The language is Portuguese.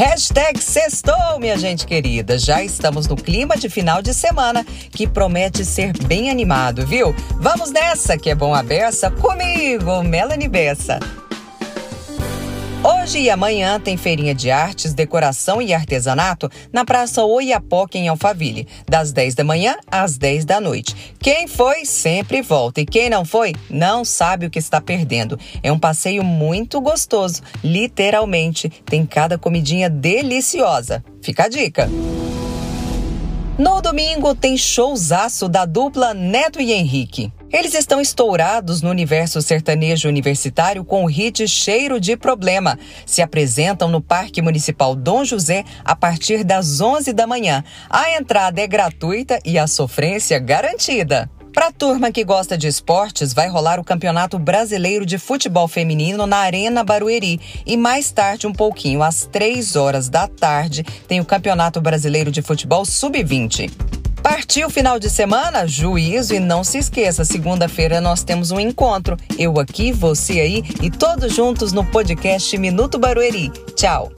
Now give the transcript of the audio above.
Hashtag sextou, minha gente querida. Já estamos no clima de final de semana que promete ser bem animado, viu? Vamos nessa, que é bom a beça, comigo, Melanie Bessa. Hoje e amanhã tem feirinha de artes, decoração e artesanato na Praça Oiapoque, em Alphaville, das 10 da manhã às 10 da noite. Quem foi, sempre volta. E quem não foi, não sabe o que está perdendo. É um passeio muito gostoso, literalmente. Tem cada comidinha deliciosa. Fica a dica. No domingo tem showzaço da dupla Neto e Henrique. Eles estão estourados no universo sertanejo universitário com o hit Cheiro de Problema. Se apresentam no Parque Municipal Dom José a partir das 11 da manhã. A entrada é gratuita e a sofrência garantida. Para a turma que gosta de esportes, vai rolar o Campeonato Brasileiro de Futebol Feminino na Arena Barueri. E mais tarde, um pouquinho, às três horas da tarde, tem o Campeonato Brasileiro de Futebol Sub-20. Partiu final de semana? Juízo e não se esqueça, segunda-feira nós temos um encontro. Eu aqui, você aí e todos juntos no podcast Minuto Barueri. Tchau!